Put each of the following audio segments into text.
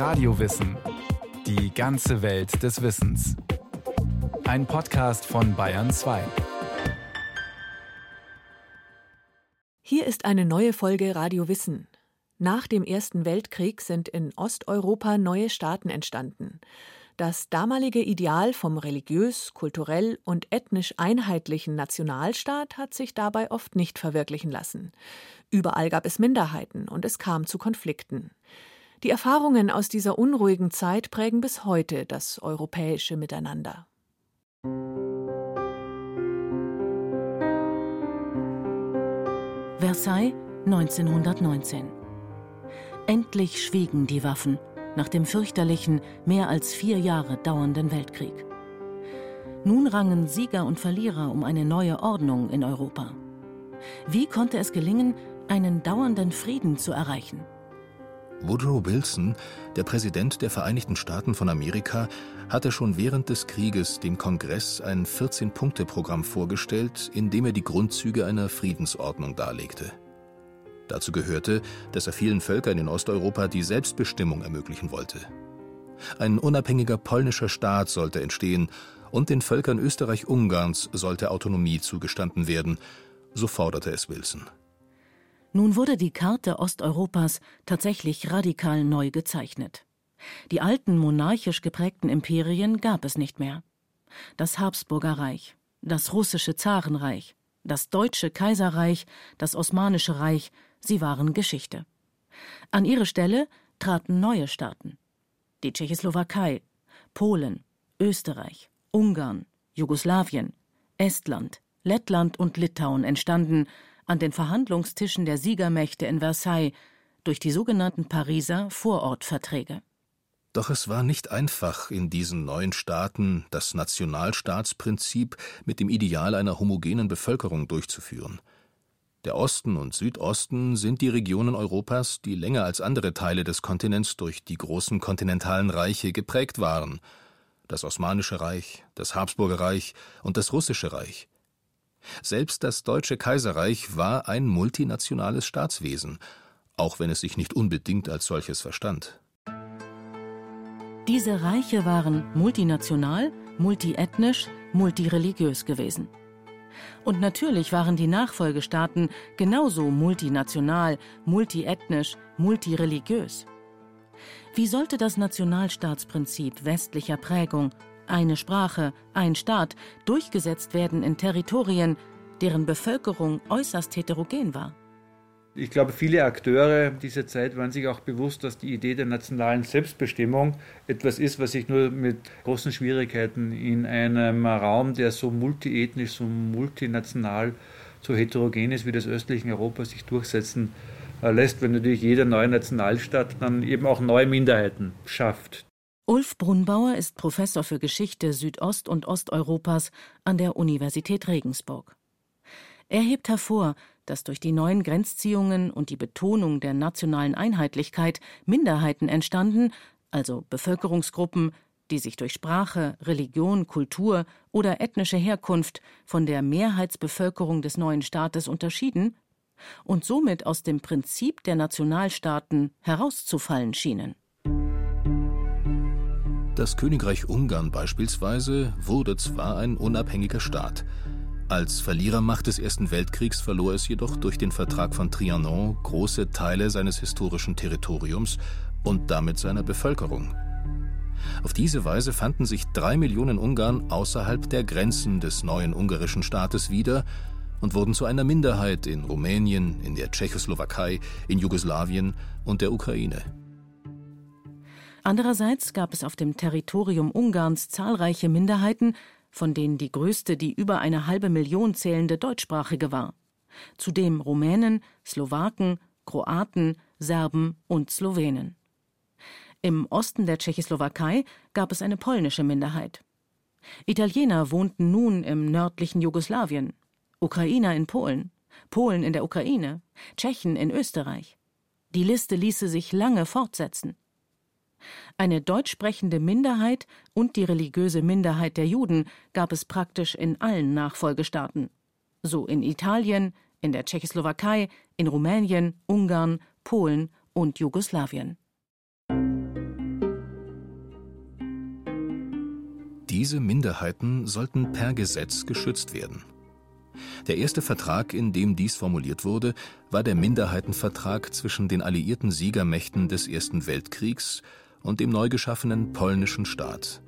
Radiowissen. Die ganze Welt des Wissens. Ein Podcast von Bayern 2. Hier ist eine neue Folge Radio Wissen. Nach dem Ersten Weltkrieg sind in Osteuropa neue Staaten entstanden. Das damalige Ideal vom religiös, kulturell und ethnisch einheitlichen Nationalstaat hat sich dabei oft nicht verwirklichen lassen. Überall gab es Minderheiten und es kam zu Konflikten. Die Erfahrungen aus dieser unruhigen Zeit prägen bis heute das europäische Miteinander. Versailles 1919 Endlich schwiegen die Waffen nach dem fürchterlichen, mehr als vier Jahre dauernden Weltkrieg. Nun rangen Sieger und Verlierer um eine neue Ordnung in Europa. Wie konnte es gelingen, einen dauernden Frieden zu erreichen? Woodrow Wilson, der Präsident der Vereinigten Staaten von Amerika, hatte schon während des Krieges dem Kongress ein 14-Punkte-Programm vorgestellt, in dem er die Grundzüge einer Friedensordnung darlegte. Dazu gehörte, dass er vielen Völkern in Osteuropa die Selbstbestimmung ermöglichen wollte. Ein unabhängiger polnischer Staat sollte entstehen und den Völkern Österreich-Ungarns sollte Autonomie zugestanden werden, so forderte es Wilson. Nun wurde die Karte Osteuropas tatsächlich radikal neu gezeichnet. Die alten monarchisch geprägten Imperien gab es nicht mehr. Das Habsburger Reich, das russische Zarenreich, das deutsche Kaiserreich, das Osmanische Reich, sie waren Geschichte. An ihre Stelle traten neue Staaten. Die Tschechoslowakei, Polen, Österreich, Ungarn, Jugoslawien, Estland, Lettland und Litauen entstanden an den Verhandlungstischen der Siegermächte in Versailles durch die sogenannten Pariser Vorortverträge. Doch es war nicht einfach, in diesen neuen Staaten das Nationalstaatsprinzip mit dem Ideal einer homogenen Bevölkerung durchzuführen. Der Osten und Südosten sind die Regionen Europas, die länger als andere Teile des Kontinents durch die großen kontinentalen Reiche geprägt waren. Das Osmanische Reich, das Habsburger Reich und das Russische Reich. Selbst das Deutsche Kaiserreich war ein multinationales Staatswesen, auch wenn es sich nicht unbedingt als solches verstand. Diese Reiche waren multinational, multiethnisch, multireligiös gewesen. Und natürlich waren die Nachfolgestaaten genauso multinational, multiethnisch, multireligiös. Wie sollte das Nationalstaatsprinzip westlicher Prägung, eine Sprache, ein Staat, durchgesetzt werden in Territorien, deren Bevölkerung äußerst heterogen war? Ich glaube, viele Akteure dieser Zeit waren sich auch bewusst, dass die Idee der nationalen Selbstbestimmung etwas ist, was sich nur mit großen Schwierigkeiten in einem Raum, der so multiethnisch, so multinational, so heterogen ist wie das östlichen Europa, sich durchsetzen äh, lässt, wenn natürlich jeder neue Nationalstaat dann eben auch neue Minderheiten schafft. Ulf Brunbauer ist Professor für Geschichte Südost- und Osteuropas an der Universität Regensburg. Er hebt hervor, dass durch die neuen Grenzziehungen und die Betonung der nationalen Einheitlichkeit Minderheiten entstanden, also Bevölkerungsgruppen, die sich durch Sprache, Religion, Kultur oder ethnische Herkunft von der Mehrheitsbevölkerung des neuen Staates unterschieden und somit aus dem Prinzip der Nationalstaaten herauszufallen schienen. Das Königreich Ungarn beispielsweise wurde zwar ein unabhängiger Staat, als Verlierermacht des Ersten Weltkriegs verlor es jedoch durch den Vertrag von Trianon große Teile seines historischen Territoriums und damit seiner Bevölkerung. Auf diese Weise fanden sich drei Millionen Ungarn außerhalb der Grenzen des neuen ungarischen Staates wieder und wurden zu einer Minderheit in Rumänien, in der Tschechoslowakei, in Jugoslawien und der Ukraine. Andererseits gab es auf dem Territorium Ungarns zahlreiche Minderheiten, von denen die größte die über eine halbe Million zählende deutschsprachige war. Zudem Rumänen, Slowaken, Kroaten, Serben und Slowenen. Im Osten der Tschechoslowakei gab es eine polnische Minderheit. Italiener wohnten nun im nördlichen Jugoslawien, Ukrainer in Polen, Polen in der Ukraine, Tschechen in Österreich. Die Liste ließe sich lange fortsetzen. Eine deutsch sprechende Minderheit und die religiöse Minderheit der Juden gab es praktisch in allen Nachfolgestaaten. So in Italien, in der Tschechoslowakei, in Rumänien, Ungarn, Polen und Jugoslawien. Diese Minderheiten sollten per Gesetz geschützt werden. Der erste Vertrag, in dem dies formuliert wurde, war der Minderheitenvertrag zwischen den alliierten Siegermächten des Ersten Weltkriegs und dem neu geschaffenen polnischen Staat.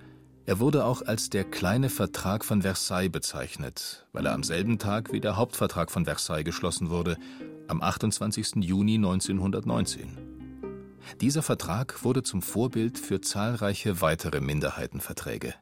Er wurde auch als der kleine Vertrag von Versailles bezeichnet, weil er am selben Tag wie der Hauptvertrag von Versailles geschlossen wurde, am 28. Juni 1919. Dieser Vertrag wurde zum Vorbild für zahlreiche weitere Minderheitenverträge.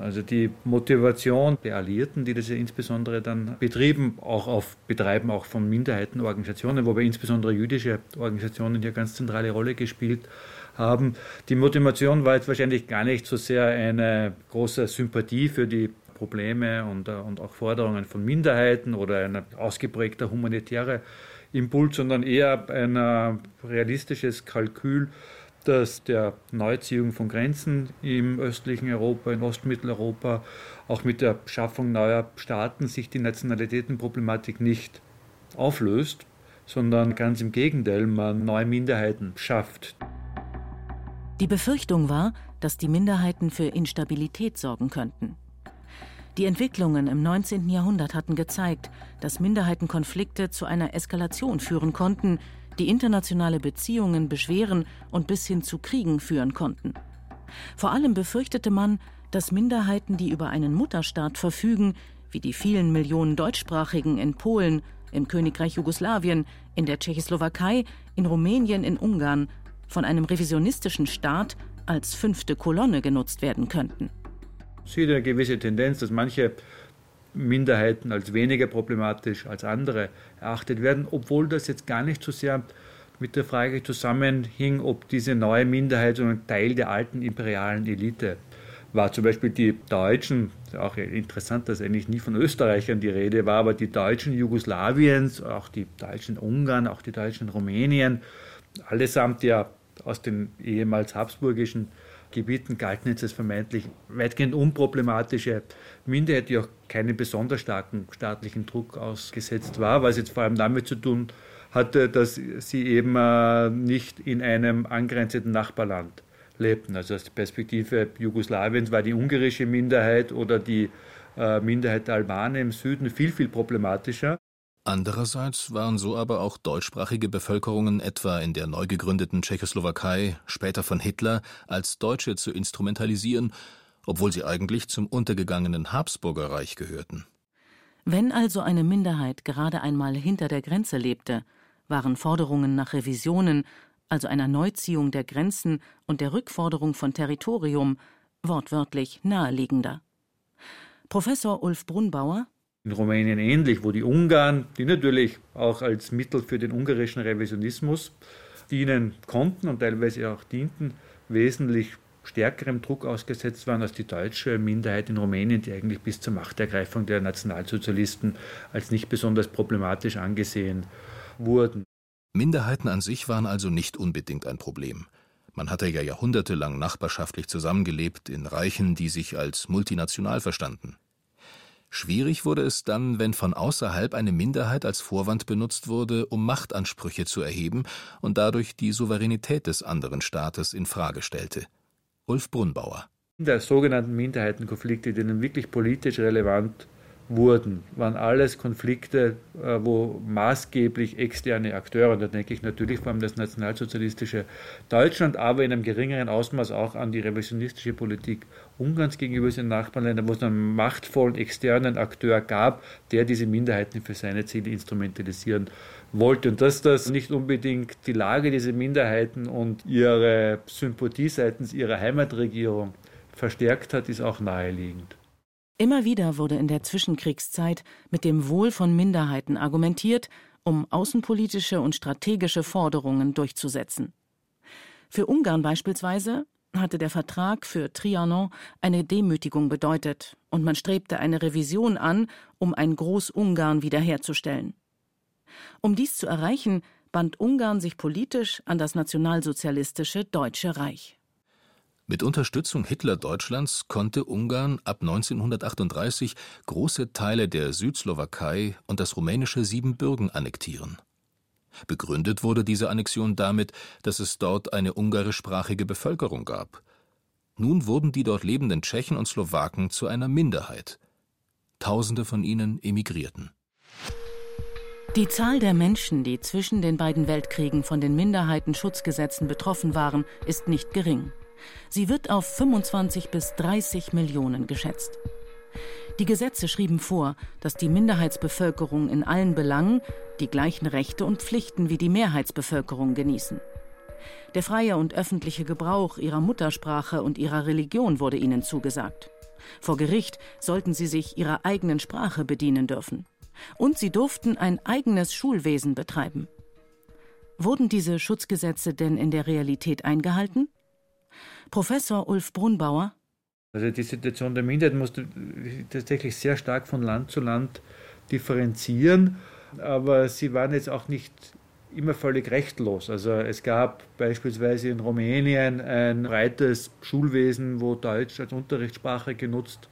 Also die Motivation der Alliierten, die das ja insbesondere dann betrieben, auch auf Betreiben auch von Minderheitenorganisationen, wobei insbesondere jüdische Organisationen hier ganz zentrale Rolle gespielt haben. Die Motivation war jetzt wahrscheinlich gar nicht so sehr eine große Sympathie für die Probleme und, und auch Forderungen von Minderheiten oder ein ausgeprägter humanitärer Impuls, sondern eher ein realistisches Kalkül dass der Neuziehung von Grenzen im östlichen Europa, in Ostmitteleuropa, auch mit der Schaffung neuer Staaten sich die Nationalitätenproblematik nicht auflöst, sondern ganz im Gegenteil, man neue Minderheiten schafft. Die Befürchtung war, dass die Minderheiten für Instabilität sorgen könnten. Die Entwicklungen im 19. Jahrhundert hatten gezeigt, dass Minderheitenkonflikte zu einer Eskalation führen konnten, die internationale Beziehungen beschweren und bis hin zu Kriegen führen konnten. Vor allem befürchtete man, dass Minderheiten, die über einen Mutterstaat verfügen, wie die vielen Millionen Deutschsprachigen in Polen, im Königreich Jugoslawien, in der Tschechoslowakei, in Rumänien, in Ungarn, von einem revisionistischen Staat als fünfte Kolonne genutzt werden könnten. Es sieht eine gewisse Tendenz, dass manche Minderheiten als weniger problematisch als andere erachtet werden, obwohl das jetzt gar nicht so sehr mit der Frage zusammenhing, ob diese neue Minderheit so ein Teil der alten imperialen Elite war. Zum Beispiel die Deutschen, auch interessant, dass eigentlich nie von Österreichern die Rede war, aber die Deutschen Jugoslawiens, auch die Deutschen Ungarn, auch die Deutschen Rumänien, allesamt ja aus den ehemals habsburgischen Gebieten galten jetzt als vermeintlich weitgehend unproblematische Minderheit, die auch keinen besonders starken staatlichen Druck ausgesetzt war, was jetzt vor allem damit zu tun hatte, dass sie eben äh, nicht in einem angrenzenden Nachbarland lebten. Also aus der Perspektive Jugoslawiens war die ungarische Minderheit oder die äh, Minderheit der Albaner im Süden viel, viel problematischer. Andererseits waren so aber auch deutschsprachige Bevölkerungen etwa in der neu gegründeten Tschechoslowakei, später von Hitler, als Deutsche zu instrumentalisieren, obwohl sie eigentlich zum untergegangenen Habsburgerreich gehörten. Wenn also eine Minderheit gerade einmal hinter der Grenze lebte, waren Forderungen nach Revisionen, also einer Neuziehung der Grenzen und der Rückforderung von Territorium, wortwörtlich naheliegender. Professor Ulf Brunbauer in Rumänien ähnlich, wo die Ungarn, die natürlich auch als Mittel für den ungarischen Revisionismus dienen konnten und teilweise auch dienten, wesentlich stärkerem Druck ausgesetzt waren als die deutsche Minderheit in Rumänien, die eigentlich bis zur Machtergreifung der Nationalsozialisten als nicht besonders problematisch angesehen wurden. Minderheiten an sich waren also nicht unbedingt ein Problem. Man hatte ja jahrhundertelang nachbarschaftlich zusammengelebt in Reichen, die sich als multinational verstanden. Schwierig wurde es dann, wenn von außerhalb eine Minderheit als Vorwand benutzt wurde, um Machtansprüche zu erheben und dadurch die Souveränität des anderen Staates in Frage stellte. Ulf Brunbauer. Der sogenannten Minderheitenkonflikte, die dann wirklich politisch relevant wurden, waren alles Konflikte, äh, wo maßgeblich externe Akteure, und da denke ich natürlich vor allem das nationalsozialistische Deutschland, aber in einem geringeren Ausmaß auch an die revisionistische Politik Ungarns gegenüber den Nachbarländern, wo es einen machtvollen externen Akteur gab, der diese Minderheiten für seine Ziele instrumentalisieren wollte. Und dass das nicht unbedingt die Lage dieser Minderheiten und ihre Sympathie seitens ihrer Heimatregierung verstärkt hat, ist auch naheliegend. Immer wieder wurde in der Zwischenkriegszeit mit dem Wohl von Minderheiten argumentiert, um außenpolitische und strategische Forderungen durchzusetzen. Für Ungarn beispielsweise hatte der Vertrag für Trianon eine Demütigung bedeutet, und man strebte eine Revision an, um ein Großungarn wiederherzustellen. Um dies zu erreichen, band Ungarn sich politisch an das nationalsozialistische Deutsche Reich. Mit Unterstützung Hitler-Deutschlands konnte Ungarn ab 1938 große Teile der Südslowakei und das rumänische Siebenbürgen annektieren. Begründet wurde diese Annexion damit, dass es dort eine ungarischsprachige Bevölkerung gab. Nun wurden die dort lebenden Tschechen und Slowaken zu einer Minderheit. Tausende von ihnen emigrierten. Die Zahl der Menschen, die zwischen den beiden Weltkriegen von den Minderheitenschutzgesetzen betroffen waren, ist nicht gering. Sie wird auf 25 bis 30 Millionen geschätzt. Die Gesetze schrieben vor, dass die Minderheitsbevölkerung in allen Belangen die gleichen Rechte und Pflichten wie die Mehrheitsbevölkerung genießen. Der freie und öffentliche Gebrauch ihrer Muttersprache und ihrer Religion wurde ihnen zugesagt. Vor Gericht sollten sie sich ihrer eigenen Sprache bedienen dürfen. Und sie durften ein eigenes Schulwesen betreiben. Wurden diese Schutzgesetze denn in der Realität eingehalten? Professor Ulf Brunbauer also die Situation der Minderheit musste tatsächlich sehr stark von Land zu Land differenzieren, aber sie waren jetzt auch nicht immer völlig rechtlos. Also es gab beispielsweise in Rumänien ein breites Schulwesen, wo Deutsch als Unterrichtssprache genutzt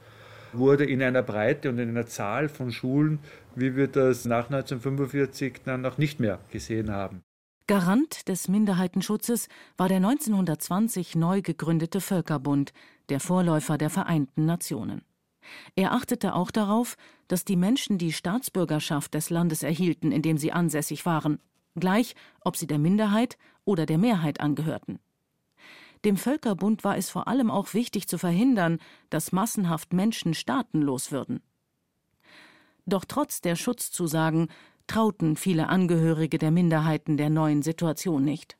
wurde in einer Breite und in einer Zahl von Schulen, wie wir das nach 1945 dann auch nicht mehr gesehen haben. Garant des Minderheitenschutzes war der 1920 neu gegründete Völkerbund, der Vorläufer der Vereinten Nationen. Er achtete auch darauf, dass die Menschen die Staatsbürgerschaft des Landes erhielten, in dem sie ansässig waren, gleich ob sie der Minderheit oder der Mehrheit angehörten. Dem Völkerbund war es vor allem auch wichtig zu verhindern, dass massenhaft Menschen staatenlos würden. Doch trotz der Schutzzusagen trauten viele Angehörige der Minderheiten der neuen Situation nicht.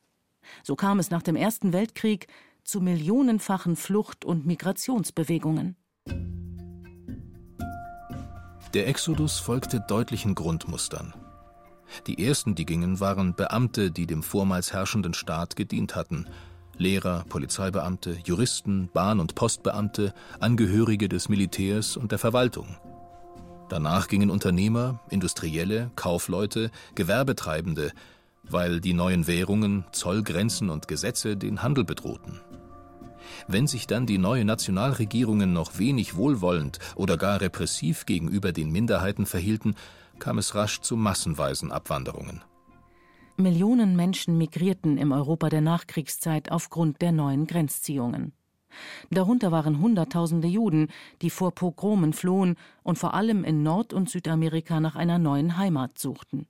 So kam es nach dem Ersten Weltkrieg zu millionenfachen Flucht- und Migrationsbewegungen. Der Exodus folgte deutlichen Grundmustern. Die ersten, die gingen, waren Beamte, die dem vormals herrschenden Staat gedient hatten. Lehrer, Polizeibeamte, Juristen, Bahn- und Postbeamte, Angehörige des Militärs und der Verwaltung. Danach gingen Unternehmer, Industrielle, Kaufleute, Gewerbetreibende, weil die neuen Währungen, Zollgrenzen und Gesetze den Handel bedrohten. Wenn sich dann die neuen Nationalregierungen noch wenig wohlwollend oder gar repressiv gegenüber den Minderheiten verhielten, kam es rasch zu massenweisen Abwanderungen. Millionen Menschen migrierten im Europa der Nachkriegszeit aufgrund der neuen Grenzziehungen. Darunter waren Hunderttausende Juden, die vor Pogromen flohen und vor allem in Nord- und Südamerika nach einer neuen Heimat suchten.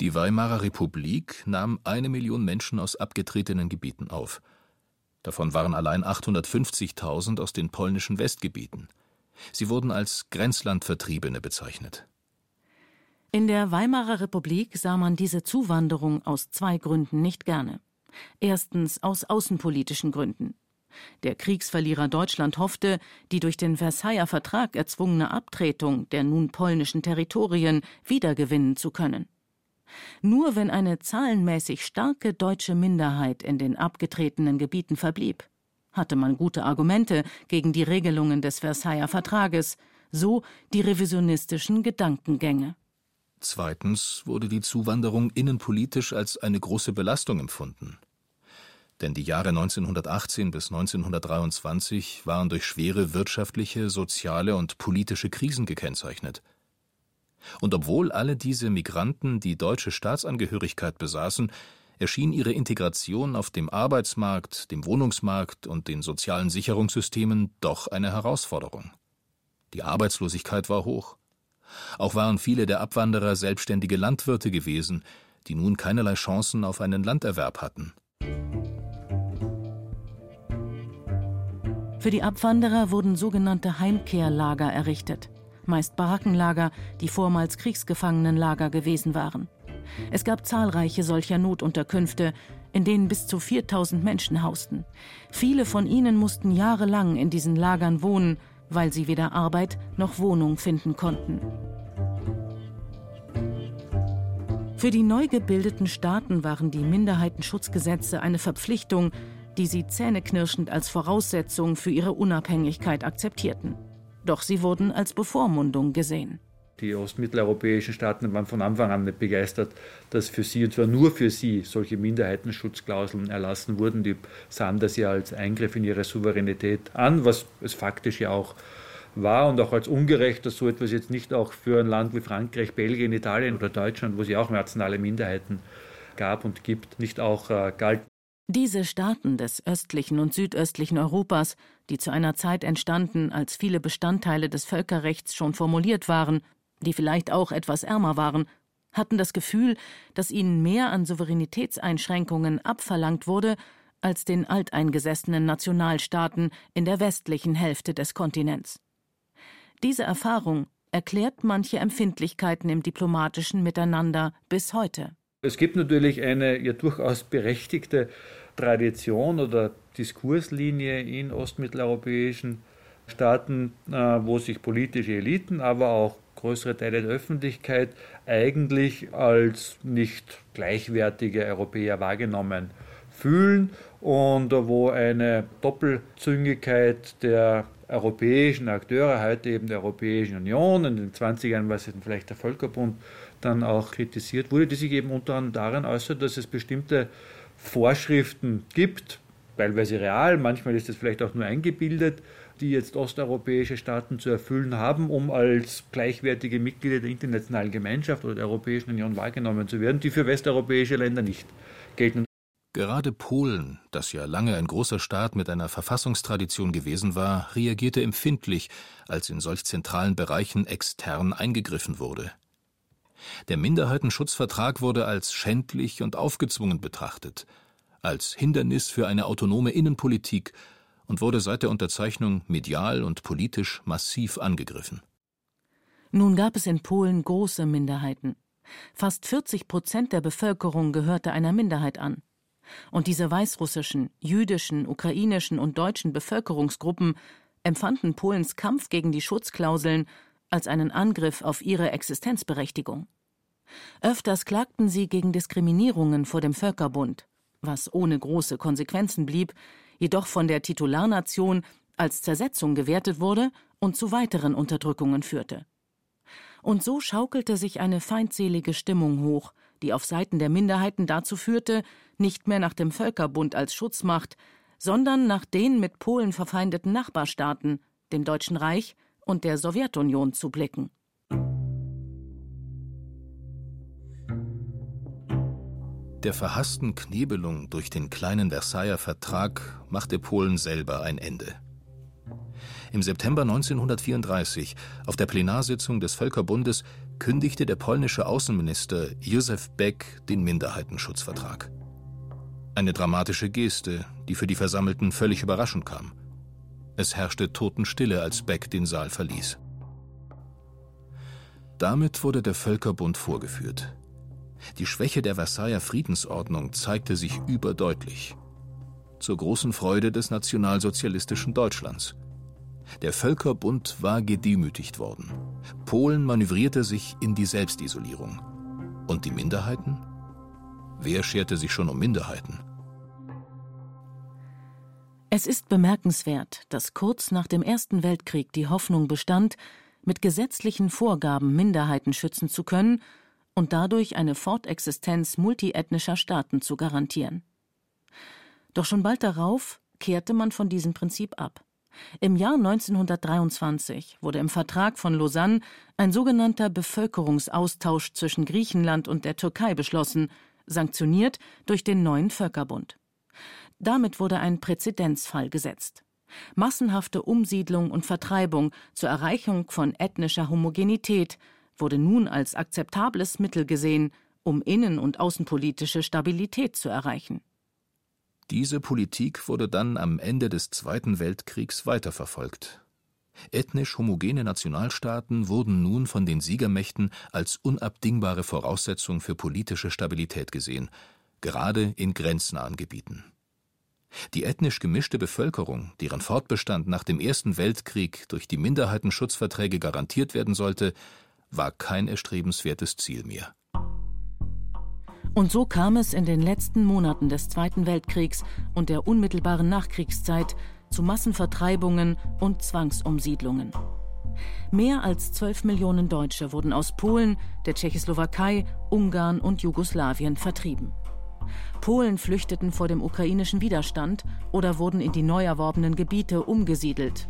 Die Weimarer Republik nahm eine Million Menschen aus abgetretenen Gebieten auf. Davon waren allein 850.000 aus den polnischen Westgebieten. Sie wurden als Grenzlandvertriebene bezeichnet. In der Weimarer Republik sah man diese Zuwanderung aus zwei Gründen nicht gerne. Erstens aus außenpolitischen Gründen. Der Kriegsverlierer Deutschland hoffte, die durch den Versailler Vertrag erzwungene Abtretung der nun polnischen Territorien wiedergewinnen zu können. Nur wenn eine zahlenmäßig starke deutsche Minderheit in den abgetretenen Gebieten verblieb, hatte man gute Argumente gegen die Regelungen des Versailler Vertrages, so die revisionistischen Gedankengänge. Zweitens wurde die Zuwanderung innenpolitisch als eine große Belastung empfunden. Denn die Jahre 1918 bis 1923 waren durch schwere wirtschaftliche, soziale und politische Krisen gekennzeichnet. Und obwohl alle diese Migranten die deutsche Staatsangehörigkeit besaßen, erschien ihre Integration auf dem Arbeitsmarkt, dem Wohnungsmarkt und den sozialen Sicherungssystemen doch eine Herausforderung. Die Arbeitslosigkeit war hoch. Auch waren viele der Abwanderer selbstständige Landwirte gewesen, die nun keinerlei Chancen auf einen Landerwerb hatten. Für die Abwanderer wurden sogenannte Heimkehrlager errichtet meist Barackenlager, die vormals Kriegsgefangenenlager gewesen waren. Es gab zahlreiche solcher Notunterkünfte, in denen bis zu 4000 Menschen hausten. Viele von ihnen mussten jahrelang in diesen Lagern wohnen, weil sie weder Arbeit noch Wohnung finden konnten. Für die neu gebildeten Staaten waren die Minderheitenschutzgesetze eine Verpflichtung, die sie zähneknirschend als Voraussetzung für ihre Unabhängigkeit akzeptierten. Doch sie wurden als Bevormundung gesehen. Die ostmitteleuropäischen Staaten waren von Anfang an nicht begeistert, dass für sie, und zwar nur für sie, solche Minderheitenschutzklauseln erlassen wurden. Die sahen das ja als Eingriff in ihre Souveränität an, was es faktisch ja auch war und auch als ungerecht, dass so etwas jetzt nicht auch für ein Land wie Frankreich, Belgien, Italien oder Deutschland, wo es ja auch nationale Minderheiten gab und gibt, nicht auch äh, galt. Diese Staaten des östlichen und südöstlichen Europas, die zu einer Zeit entstanden, als viele Bestandteile des Völkerrechts schon formuliert waren, die vielleicht auch etwas ärmer waren, hatten das Gefühl, dass ihnen mehr an Souveränitätseinschränkungen abverlangt wurde, als den alteingesessenen Nationalstaaten in der westlichen Hälfte des Kontinents. Diese Erfahrung erklärt manche Empfindlichkeiten im diplomatischen Miteinander bis heute. Es gibt natürlich eine ja durchaus berechtigte Tradition oder Diskurslinie in ostmitteleuropäischen Staaten, äh, wo sich politische Eliten, aber auch größere Teile der Öffentlichkeit eigentlich als nicht gleichwertige Europäer wahrgenommen fühlen und wo eine Doppelzüngigkeit der europäischen Akteure, heute eben der Europäischen Union, in den 20ern war es vielleicht der Völkerbund, dann auch kritisiert wurde, die sich eben unter anderem darin äußert, dass es bestimmte Vorschriften gibt, teilweise real, manchmal ist es vielleicht auch nur eingebildet, die jetzt osteuropäische Staaten zu erfüllen haben, um als gleichwertige Mitglieder der internationalen Gemeinschaft oder der Europäischen Union wahrgenommen zu werden, die für westeuropäische Länder nicht gelten. Gerade Polen, das ja lange ein großer Staat mit einer Verfassungstradition gewesen war, reagierte empfindlich, als in solch zentralen Bereichen extern eingegriffen wurde. Der Minderheitenschutzvertrag wurde als schändlich und aufgezwungen betrachtet, als Hindernis für eine autonome Innenpolitik und wurde seit der Unterzeichnung medial und politisch massiv angegriffen. Nun gab es in Polen große Minderheiten. Fast 40 Prozent der Bevölkerung gehörte einer Minderheit an. Und diese weißrussischen, jüdischen, ukrainischen und deutschen Bevölkerungsgruppen empfanden Polens Kampf gegen die Schutzklauseln als einen Angriff auf ihre Existenzberechtigung. Öfters klagten sie gegen Diskriminierungen vor dem Völkerbund, was ohne große Konsequenzen blieb, jedoch von der Titularnation als Zersetzung gewertet wurde und zu weiteren Unterdrückungen führte. Und so schaukelte sich eine feindselige Stimmung hoch, die auf Seiten der Minderheiten dazu führte, nicht mehr nach dem Völkerbund als Schutzmacht, sondern nach den mit Polen verfeindeten Nachbarstaaten, dem Deutschen Reich und der Sowjetunion zu blicken. Der verhassten Knebelung durch den kleinen Versailler Vertrag machte Polen selber ein Ende. Im September 1934, auf der Plenarsitzung des Völkerbundes, kündigte der polnische Außenminister Józef Beck den Minderheitenschutzvertrag. Eine dramatische Geste, die für die Versammelten völlig überraschend kam. Es herrschte Totenstille, als Beck den Saal verließ. Damit wurde der Völkerbund vorgeführt. Die Schwäche der Versailler Friedensordnung zeigte sich überdeutlich. Zur großen Freude des nationalsozialistischen Deutschlands. Der Völkerbund war gedemütigt worden. Polen manövrierte sich in die Selbstisolierung. Und die Minderheiten? Wer scherte sich schon um Minderheiten? Es ist bemerkenswert, dass kurz nach dem Ersten Weltkrieg die Hoffnung bestand, mit gesetzlichen Vorgaben Minderheiten schützen zu können und dadurch eine Fortexistenz multiethnischer Staaten zu garantieren. Doch schon bald darauf kehrte man von diesem Prinzip ab. Im Jahr 1923 wurde im Vertrag von Lausanne ein sogenannter Bevölkerungsaustausch zwischen Griechenland und der Türkei beschlossen, sanktioniert durch den neuen Völkerbund. Damit wurde ein Präzedenzfall gesetzt. Massenhafte Umsiedlung und Vertreibung zur Erreichung von ethnischer Homogenität wurde nun als akzeptables Mittel gesehen, um innen- und außenpolitische Stabilität zu erreichen. Diese Politik wurde dann am Ende des Zweiten Weltkriegs weiterverfolgt. Ethnisch homogene Nationalstaaten wurden nun von den Siegermächten als unabdingbare Voraussetzung für politische Stabilität gesehen, gerade in grenznahen Gebieten. Die ethnisch gemischte Bevölkerung, deren Fortbestand nach dem Ersten Weltkrieg durch die Minderheitenschutzverträge garantiert werden sollte, war kein erstrebenswertes Ziel mehr. Und so kam es in den letzten Monaten des Zweiten Weltkriegs und der unmittelbaren Nachkriegszeit zu Massenvertreibungen und Zwangsumsiedlungen. Mehr als 12 Millionen Deutsche wurden aus Polen, der Tschechoslowakei, Ungarn und Jugoslawien vertrieben. Polen flüchteten vor dem ukrainischen Widerstand oder wurden in die neu erworbenen Gebiete umgesiedelt.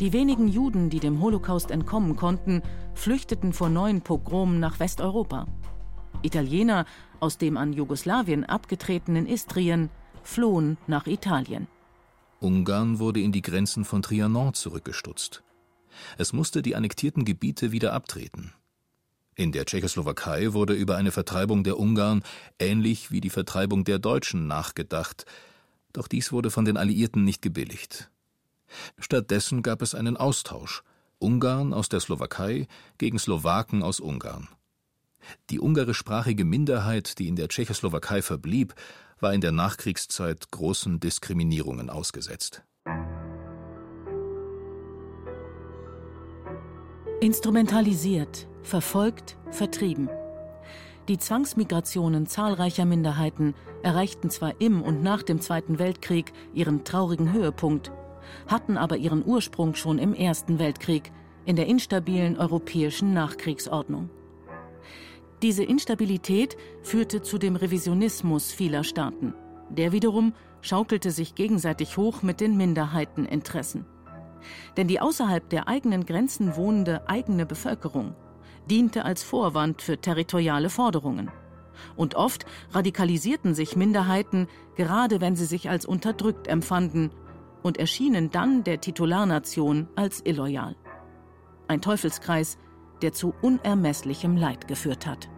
Die wenigen Juden, die dem Holocaust entkommen konnten, flüchteten vor neuen Pogromen nach Westeuropa. Italiener aus dem an Jugoslawien abgetretenen Istrien flohen nach Italien. Ungarn wurde in die Grenzen von Trianon zurückgestutzt. Es musste die annektierten Gebiete wieder abtreten. In der Tschechoslowakei wurde über eine Vertreibung der Ungarn ähnlich wie die Vertreibung der Deutschen nachgedacht, doch dies wurde von den Alliierten nicht gebilligt. Stattdessen gab es einen Austausch Ungarn aus der Slowakei gegen Slowaken aus Ungarn. Die ungarischsprachige Minderheit, die in der Tschechoslowakei verblieb, war in der Nachkriegszeit großen Diskriminierungen ausgesetzt. Instrumentalisiert, verfolgt, vertrieben. Die Zwangsmigrationen zahlreicher Minderheiten erreichten zwar im und nach dem Zweiten Weltkrieg ihren traurigen Höhepunkt, hatten aber ihren Ursprung schon im Ersten Weltkrieg, in der instabilen europäischen Nachkriegsordnung. Diese Instabilität führte zu dem Revisionismus vieler Staaten. Der wiederum schaukelte sich gegenseitig hoch mit den Minderheiteninteressen. Denn die außerhalb der eigenen Grenzen wohnende eigene Bevölkerung diente als Vorwand für territoriale Forderungen. Und oft radikalisierten sich Minderheiten, gerade wenn sie sich als unterdrückt empfanden, und erschienen dann der Titularnation als illoyal. Ein Teufelskreis, der zu unermesslichem Leid geführt hat.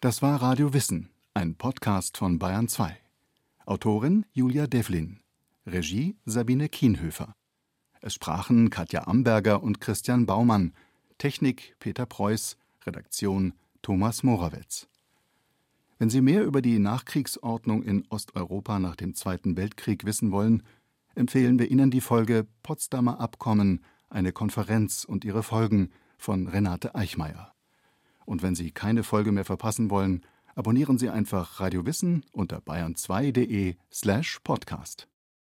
Das war Radio Wissen, ein Podcast von Bayern 2. Autorin Julia Devlin. Regie Sabine Kienhöfer. Es sprachen Katja Amberger und Christian Baumann. Technik Peter Preuß. Redaktion Thomas Morawetz. Wenn Sie mehr über die Nachkriegsordnung in Osteuropa nach dem Zweiten Weltkrieg wissen wollen, empfehlen wir Ihnen die Folge Potsdamer Abkommen, eine Konferenz und ihre Folgen von Renate Eichmeier. Und wenn Sie keine Folge mehr verpassen wollen, abonnieren Sie einfach Radio Wissen unter bayern2.de slash podcast.